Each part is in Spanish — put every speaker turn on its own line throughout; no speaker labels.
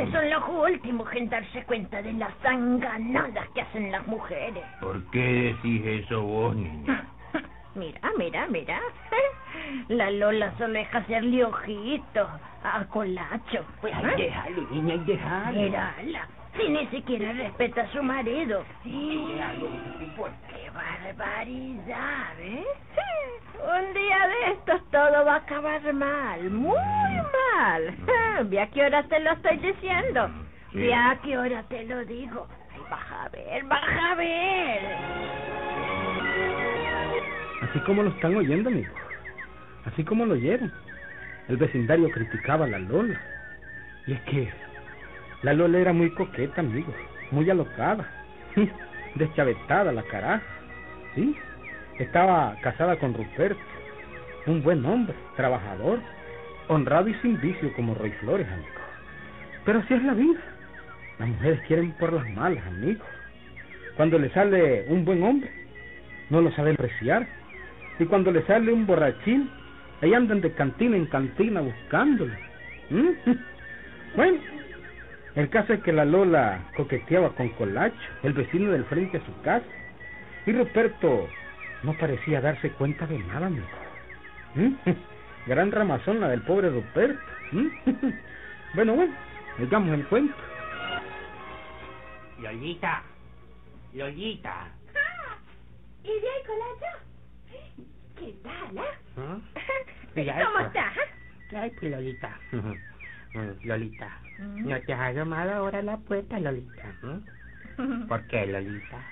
hombres son los últimos en darse cuenta de las sanganadas que hacen las mujeres.
¿Por qué decís eso vos, niña?
Mira, mira, mira. La Lola solo deja hacerle ojitos a Colacho. Pues,
Ay, déjalo, niña, déjalo.
Mírala, si ni siquiera respeta a su marido.
Importa.
¡Qué barbaridad, eh! Un día de estos todo va a acabar mal, muy mal. ¿Ve a qué hora te lo estoy diciendo?
Sí.
¿Ve a qué hora te lo digo? Ay, vas a ver, vas a ver.
Así como lo están oyendo, amigo. Así como lo oyeron. El vecindario criticaba a la Lola. Y es que la Lola era muy coqueta, amigo. Muy alocada. Deschavetada la caraja. Sí. Estaba casada con Ruperto. Un buen hombre, trabajador, honrado y sin vicio como Roy Flores, amigo. Pero así es la vida. Las mujeres quieren por las malas, amigo. Cuando le sale un buen hombre, no lo saben apreciar. Y cuando le sale un borrachín, ahí andan de cantina en cantina buscándolo. Bueno, el caso es que la Lola coqueteaba con Colacho, el vecino del frente a su casa, y Ruperto no parecía darse cuenta de nada, amigo. ¿Mm? Gran ramazón la del pobre Ruperto. ¿Mm? Bueno, bueno, digamos el cuento.
Lolita, Lolita.
Ah, ¿Y de ahí, Colacho? ¿Qué tal, ah?
¿Ah?
¿Cómo estás?
Ay, pues, Lolita. Mm, Lolita,
Mm.
¿no te has asomado ahora a la puerta, Lolita? ¿Mm? ¿Por qué, Lolita?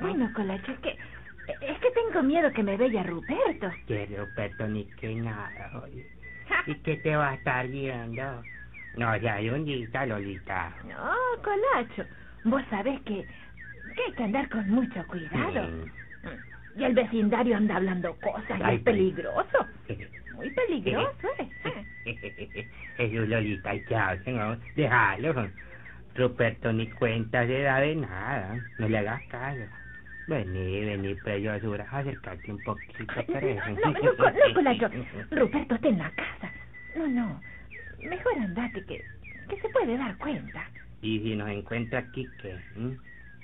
Bueno, Colacho, es que... Es que tengo miedo que me vea Ruperto.
Que Ruperto ni que nada, oye. ¿Y qué te va a estar viendo? No, ya hay un día, Lolita.
No, Colacho, vos sabés que, que hay que andar con mucho cuidado.
Mm.
Y el vecindario anda hablando cosas y es peligroso. Muy peligroso, ¿eh?
Eso, Lolita, ¿y hacen? no? Déjalo. Ruperto ni cuenta se da de nada. No le hagas caso. Vení, vení, preciosura. Acércate un poquito, ¿crees?
No, no, no, no, Colacho. Ruperto está en la casa. No, no. Mejor andate que, que se puede dar cuenta.
Y si nos encuentra aquí, ¿qué? ¿Mm?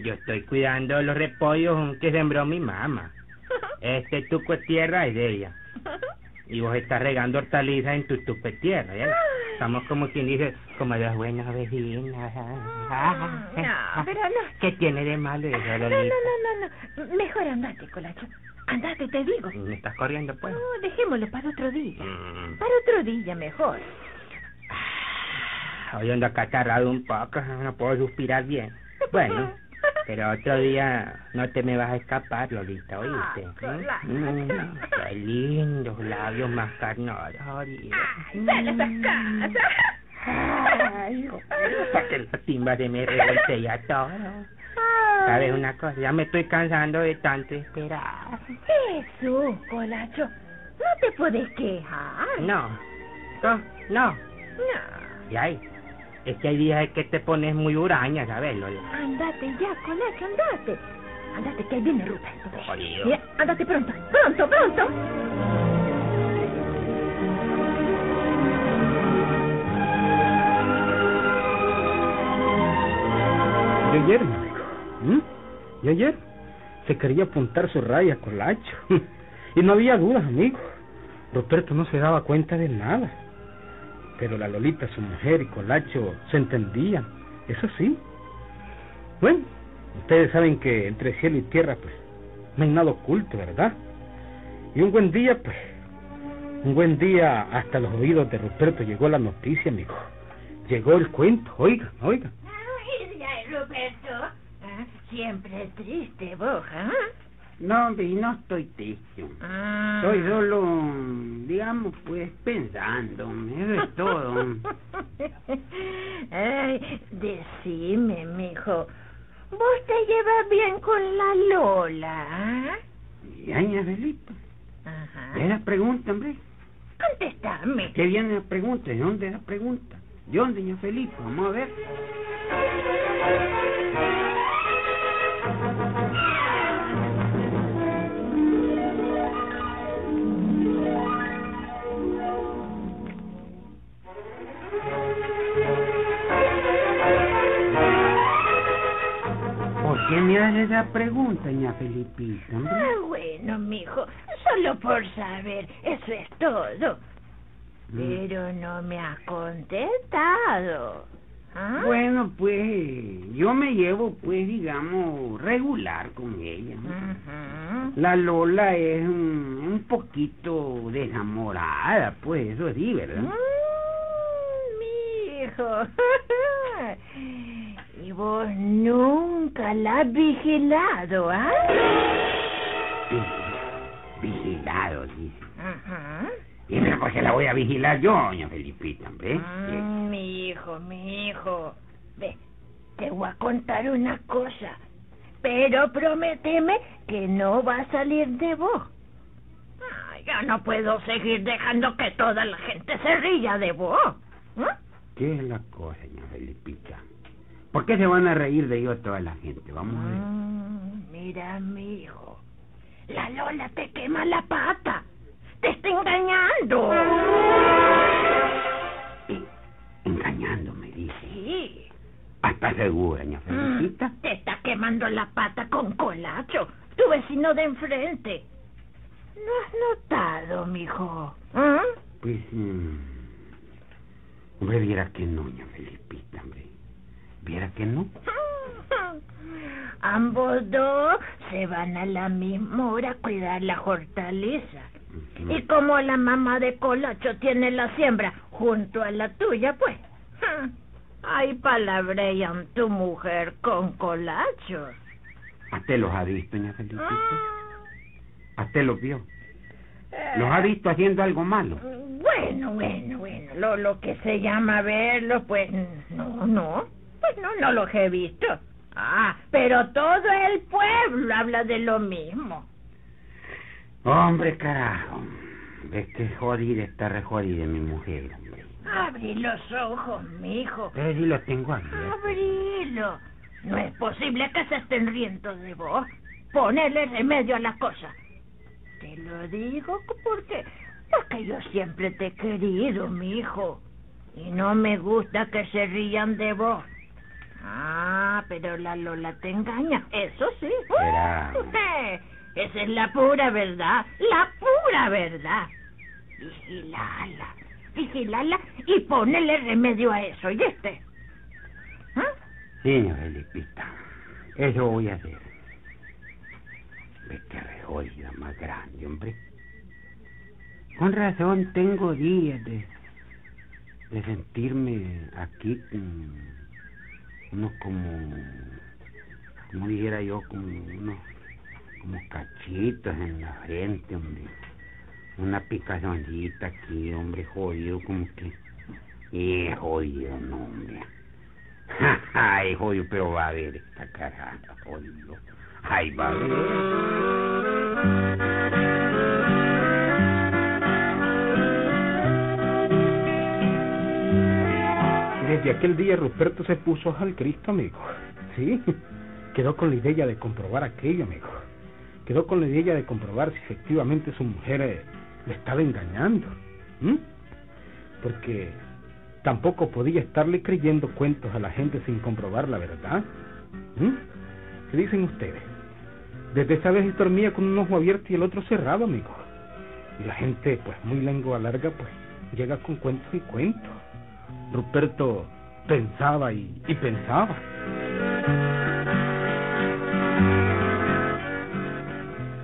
Yo estoy cuidando los repollos que sembró mi mamá. Este tuco de tierra es de ella. Y vos estás regando hortalizas en tu tupe tierra, ¿ya? Estamos como quien dice, como dos buenas vecinas.
No, pero no.
¿Qué tiene de malo eso,
No, no, no, no, no. Mejor andate, Colacho. Andate, te digo.
¿Me estás corriendo, pues?
No, dejémoslo para otro día.
Mm.
Para otro día mejor.
Hoy ando acatarrado un poco, no puedo suspirar bien. Bueno, pero otro día no te me vas a escapar, Lolita, ¿oíste?
Ah.
Mm, qué lindos labios más carnosos.
Ay, a casa.
Ay, para que la timba se me revolte ya todo. ¿Sabes una cosa? Ya me estoy cansando de tanto esperar.
Jesús, Colacho. No te puedes quejar.
No, no, no.
No.
Y ahí, es que hay días en que te pones muy huraña, ¿sabes, Lola?
Andate ya, Colacho, andate. Andate, que ahí viene Ruperto. Mira, andate pronto, pronto, pronto.
Y ayer, mi amigo. ¿m? Y ayer se quería apuntar su raya con Lacho. Y no había dudas, amigo. Ruperto no se daba cuenta de nada. Pero la Lolita, su mujer y Colacho se entendían. Eso sí. Bueno, ustedes saben que entre cielo y tierra, pues, no hay nada oculto, ¿verdad? Y un buen día, pues, un buen día hasta los oídos de Ruperto llegó la noticia, amigo. Llegó el cuento, oigan, oigan.
Ay, ya, Ruperto. Ah, Siempre triste, vos, ¿ah?
No, hombre, y no estoy triste.
Ah.
Estoy solo, digamos, pues pensando. Eso es todo.
Ay, decime, mijo. ¿Vos te llevas bien con la Lola? ah?
Y Doña Felipa,
Ajá.
¿de la pregunta, hombre?
Contestame.
¿Qué viene la pregunta? ¿De dónde es la pregunta? ¿De dónde, doña Felipa? Vamos a ver. Hace esa pregunta, doña Felipita? hombre?
Ah, bueno, mijo, solo por saber, eso es todo.
Mm.
Pero no me has contestado. ¿Ah?
Bueno, pues yo me llevo, pues, digamos, regular con ella. La Lola es un, un poquito desamorada, pues, eso sí, ¿verdad?
Mm, mi hijo. y vos nunca la has vigilado, ¿ah?
Sí, Vigilado, dice.
Ajá.
¿Y pero por qué la voy a vigilar yo, doña Felipita, hombre?
Mm, mi hijo, mi hijo. Ve, te voy a contar una cosa. Pero prométeme que no va a salir de vos. Ay, yo no puedo seguir dejando que toda la gente se ría de vos. ¿Ah?
¿Qué es la cosa, doña Felipita? ¿Por qué se van a reír de yo toda la gente? Vamos a ver.
Mm, mira, mi hijo. La Lola te quema la pata. Te está engañando.
Eh, engañándome, dice.
Sí.
¿Hasta segura, doña Felipita?
Mm, Te está quemando la pata con colacho, tu vecino de enfrente. ¿No has notado, mijo? ¿Ah?
Pues, mm, hombre, viera que no, doña Felipita, hombre. Viera que no.
Ambos dos se van a la misma hora a cuidar la hortaliza. Y como la mamá de Colacho tiene la siembra junto a la tuya, pues... Ahí palabrean tu mujer con Colacho.
¿Usted los ha visto, doña Felipita?
Ah.
¿Usted los vio? ¿Los ha visto haciendo algo malo?
Bueno, bueno, bueno, lo, lo que se llama verlo, pues no, no, pues no, no los he visto. Ah, pero todo el pueblo habla de lo mismo.
Hombre, carajo. Ves que jodida está re jodida mi mujer.
Abrí los ojos, mijo.
Pero si los tengo abiertos.
Abrilo. No es posible que se estén riendo de vos. Ponele remedio a la cosa. Te lo digo porque, porque yo siempre te he querido, mi hijo. Y no me gusta que se rían de vos. Ah, pero la Lola te engaña, eso sí.
Será.
Esa es la pura verdad, la pura verdad. Vigilala, vigilala y ponele remedio a eso, ¿y este? ¿Ah?
Sí, Felipita. Eso voy a hacer. Ves que re jodida más grande, hombre. Con razón tengo días de, de sentirme aquí con unos como, como dijera yo, como unos como cachitos en la frente, hombre. Una picazoncita aquí, hombre, jodido, como que... Eh, jodido, no, hombre. Ay, jodido, pero va a ver esta caraja, jodido. Ay, va a
Desde aquel día Ruperto se puso al Cristo, amigo. Sí, quedó con la idea de comprobar aquello, amigo. Quedó con la idea de comprobar si efectivamente su mujer eh, le estaba engañando. ¿m? Porque tampoco podía estarle creyendo cuentos a la gente sin comprobar la verdad. ¿m? ¿Qué dicen ustedes? Desde esa vez dormía con un ojo abierto y el otro cerrado, amigo. Y la gente, pues muy lengua larga, pues llega con cuentos y cuentos. Ruperto pensaba y, pensaba.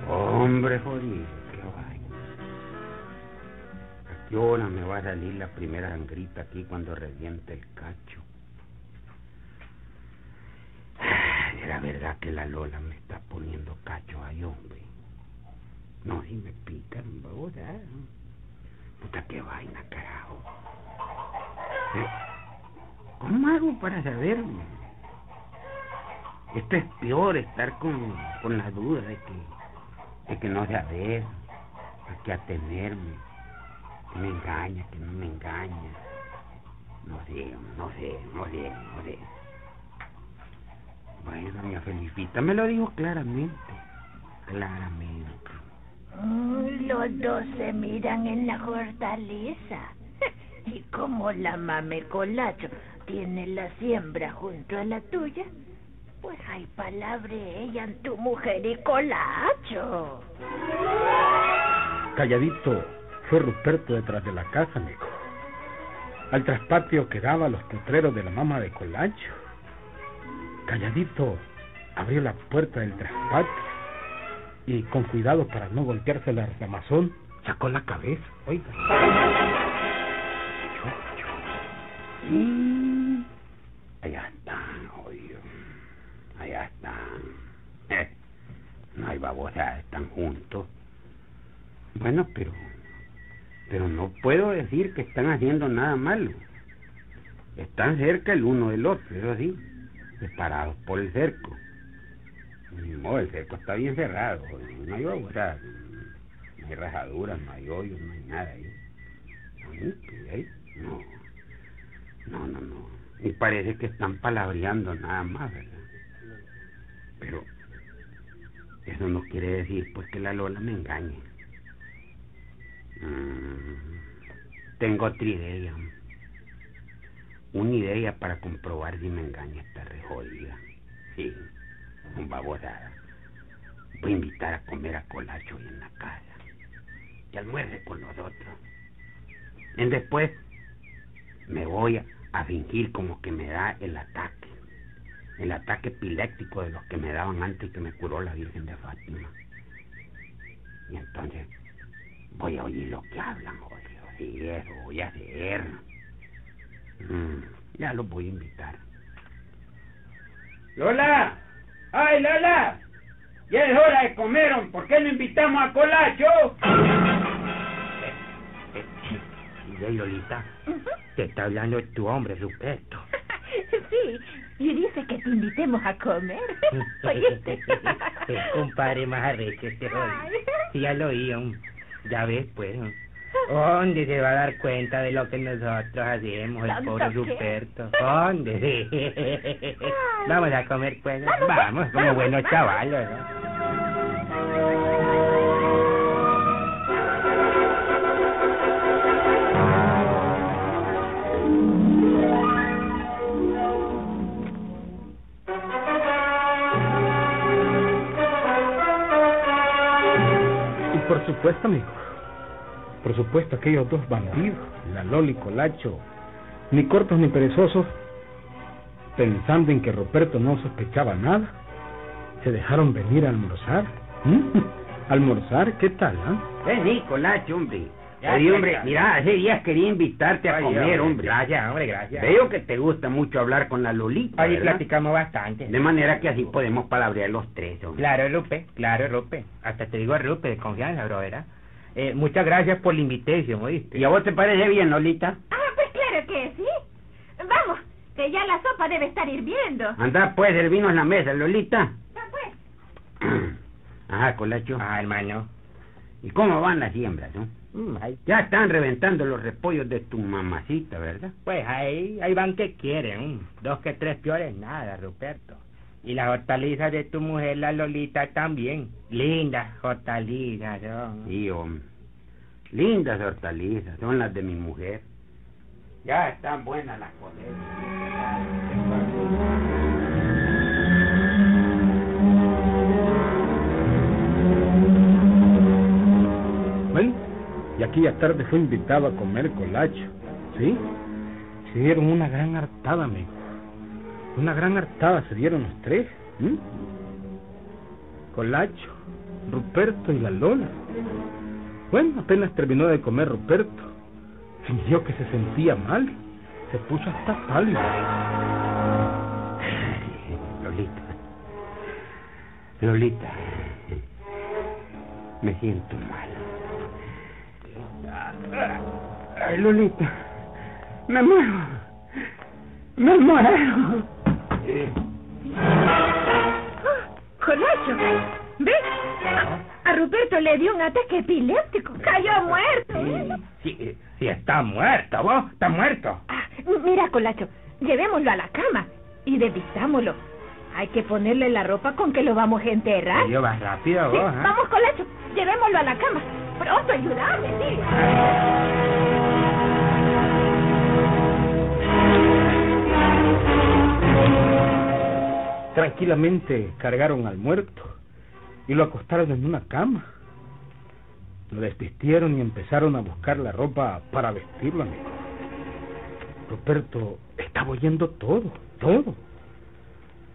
Hombre, jodido, qué vaina. ¿A qué hora me va a salir la primera sangrita aquí cuando reviente el cacho? La verdad que la Lola me está poniendo cacho ahí, hombre. No, si me pican, ahora. Puta, qué vaina, carajo. ¿Eh? ¿Cómo hago para saber? Esto es peor, estar con, con la duda de que, de que no saber, a que atenerme, que me engaña, que no me engaña. No sé, no sé, no sé, no sé. Bueno, doña Felipita me lo dijo claramente, claramente.
Los dos se miran en la hortaliza. Y como la mame colacho tiene la siembra junto a la tuya, Pues hay palabra ella en tu mujer y colacho.
Calladito fue Ruperto detrás de la casa, amigo. Al traspatio que daba los potreros de la mamá de Colacho. Calladito abrió la puerta del traspatio y con cuidado para no golpearse la ramazón, sacó la cabeza, oiga.
Mm, allá están, oye. Allá están. Eh, no hay babosadas, están juntos. Bueno, pero... Pero no puedo decir que están haciendo nada malo. Están cerca el uno del otro, eso sí, separados por el cerco. No, el cerco está bien cerrado, no hay babosadas, no hay rajaduras, no hay hoyos, no hay nada ahí. No. No, no, no. Y parece que están palabreando nada más, ¿verdad? Pero eso no quiere decir pues que la Lola me engañe. Mm, tengo otra idea. Una idea para comprobar si me engaña esta re jodida. Sí, un babosada. Voy a invitar a comer a Colacho en la casa. Y almuerce con nosotros. Y después me voy a, a fingir como que me da el ataque. El ataque epiléptico de los que me daban antes que me curó la Virgen de Fátima. Y entonces voy a oír lo que hablan, oye. Sí, eso voy a hacer. Mm, ya los voy a invitar. ¡Lola! ¡Ay, Lola! Ya es hora de comer. ¿por qué no invitamos a Colacho? ¿Y de Lolita? Te está hablando tu hombre, Ruperto.
sí, y dice que te invitemos a comer. ¿Oíste?
El compadre más arrecho este. Sí, ya lo oí, ya ves, pues. ¿Dónde se va a dar cuenta de lo que nosotros hacemos, el
¿Tanto
pobre? Ruperto? ¿Dónde? Vamos a comer, pues.
Vamos,
Vamos, como buenos chavalos, ¿no?
Y por supuesto, amigo, por supuesto aquellos dos bandidos, la Loli y Colacho, ni cortos ni perezosos, pensando en que Ruperto no sospechaba nada, se dejaron venir a almorzar. ¿Mm? ¿Almorzar? ¿Qué tal, ah?
Vení, Colacho, hombre. Oye, hombre, mira, hace días quería invitarte a
Ay,
comer, hombre.
Gracias, hombre, gracias.
Veo que te gusta mucho hablar con la Lolita,
Ahí platicamos bastante.
De manera que así podemos palabrear los tres, hombre.
Claro, Lupe, claro, Lupe. Hasta te digo Lupe, de confianza, bro, ¿verdad? Eh, muchas gracias por la invitación, ¿oíste?
¿Y a vos te parece bien, Lolita?
Ah, pues claro que sí. Vamos, que ya la sopa debe estar hirviendo.
Anda, pues, el vino en la mesa, Lolita.
Ya pues.
Ajá, Colacho.
Ah, hermano.
¿Y cómo van las siembras, no?
Mm, ahí-
Ya están reventando los repollos de tu mamacita, ¿verdad?
pues ahí, ahí van que quieren. Dos que tres peores, nada, Ruperto. Y las hortalizas de tu mujer, la Lolita, también. Lindas hortalizas, ¿no?
Sí, hombre. Lindas hortalizas, son las de mi mujer. Ya están buenas las
Bueno, y aquella tarde fue invitado a comer Colacho, ¿sí? Se dieron una gran hartada, amigo. Una gran hartada se dieron los tres. Colacho, Ruperto y la Lola. Bueno, apenas terminó de comer Ruperto. Sintió que se sentía mal. Se puso hasta pálido.
Lolita. Lolita. Me siento mal. Ay, Lolita. Me muero. Me muero.
Colacho, ¿ves? A, a Ruperto le dio un ataque epiléptico. Cayó muerto. ¿eh?
Sí, sí, está muerto, vos, está muerto.
Ah, mira, Colacho, llevémoslo a la cama y desvistámoslo. Hay que ponerle la ropa con que lo vamos a enterrar.
Yo vas rápido,
Sí,
vos, ¿ah?
vamos, Colacho, llevémoslo a la cama. Pronto, ayúdame, sí.
Tranquilamente cargaron al muerto y lo acostaron en una cama. Lo desvistieron y empezaron a buscar la ropa para vestirlo, amigo. Ruperto estaba oyendo todo, todo.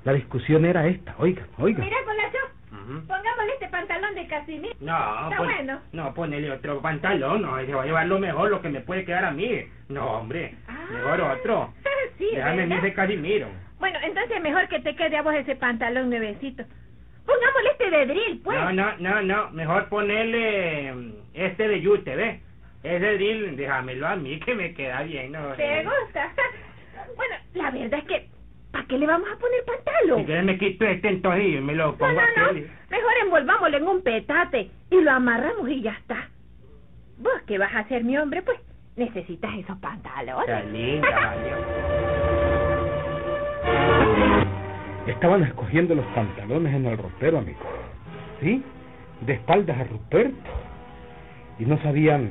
La discusión era esta, oiga, oiga.
Mira, Colacho,
Ujú.
pongámosle este pantalón de Casimir.
No,
Está
pon-
bueno.
no, ponele otro pantalón, no, se va a llevar lo mejor, lo que me puede quedar a mí. No, hombre,
Ah.
mejor otro.
sí,
Déjame
¿verdad?
ese Casimiro.
Bueno, entonces mejor que te quede a vos ese pantalón nuevecito. Pongámosle este de drill, pues.
No, no, no, no, mejor ponerle mm, este de yute, ¿ves? Ese drill, déjamelo a mí que me queda bien, ¿no?
¿Te
Eh,
gusta? Bueno, la verdad es que, ¿para qué le vamos a poner pantalón?
Si quieres me quito este entonces y me lo
No,
pongo
no, no.
aquel.
Mejor envolvámoslo en un petate y lo amarramos y ya está. Vos que vas a ser mi hombre, pues necesitas esos pantalones.
Está linda.
Estaban escogiendo los pantalones en el ropero, amigo. ¿Sí? De espaldas a Ruperto. Y no sabían,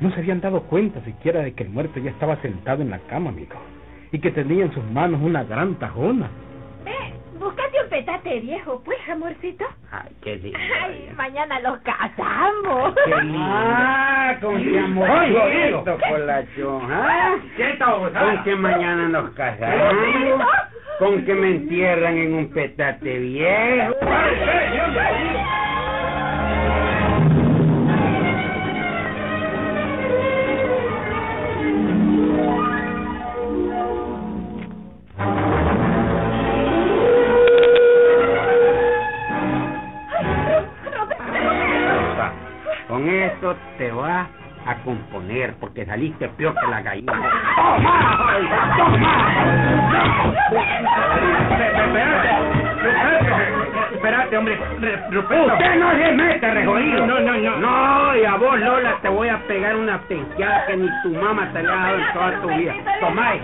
no se habían dado cuenta siquiera de que el muerto ya estaba sentado en la cama, amigo. Y que tenía en sus manos una gran tajona.
Petate viejo, pues, amorcito.
Ay, qué lindo.
Ay, mañana los casamos.
Qué lindo.
Ah, con qué amor
Ay, oído.
esto, Colacho, ¿ah?
¿Qué
Con que mañana nos casamos, con que me entierran en un petate viejo. Te vas a componer porque saliste peor que la gallina. ¡Toma! ¡Ay,
Espérate, espérate, hombre. Ruperto.
¡Usted no se mete, rejoído!
No, no, no.
No, y a vos, Lola, te voy a pegar una penqueada que ni tu mamá te la ha dado en toda tu vida. Toma,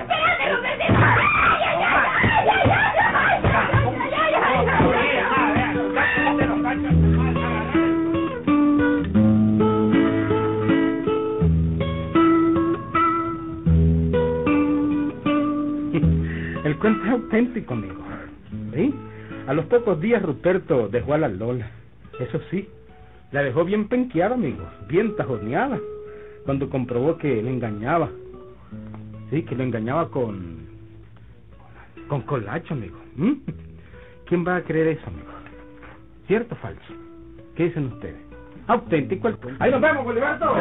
auténtico, amigo. ¿Sí? A los pocos días Ruperto dejó a la Lola. Eso sí, la dejó bien penqueada, amigo, bien tajoneada, cuando comprobó que le engañaba. Sí, que lo engañaba con... con colacho, amigo. ¿Mm? ¿Quién va a creer eso, amigo? ¿Cierto o falso? ¿Qué dicen ustedes? Auténtico el. Ahí nos vemos, Bolivarto.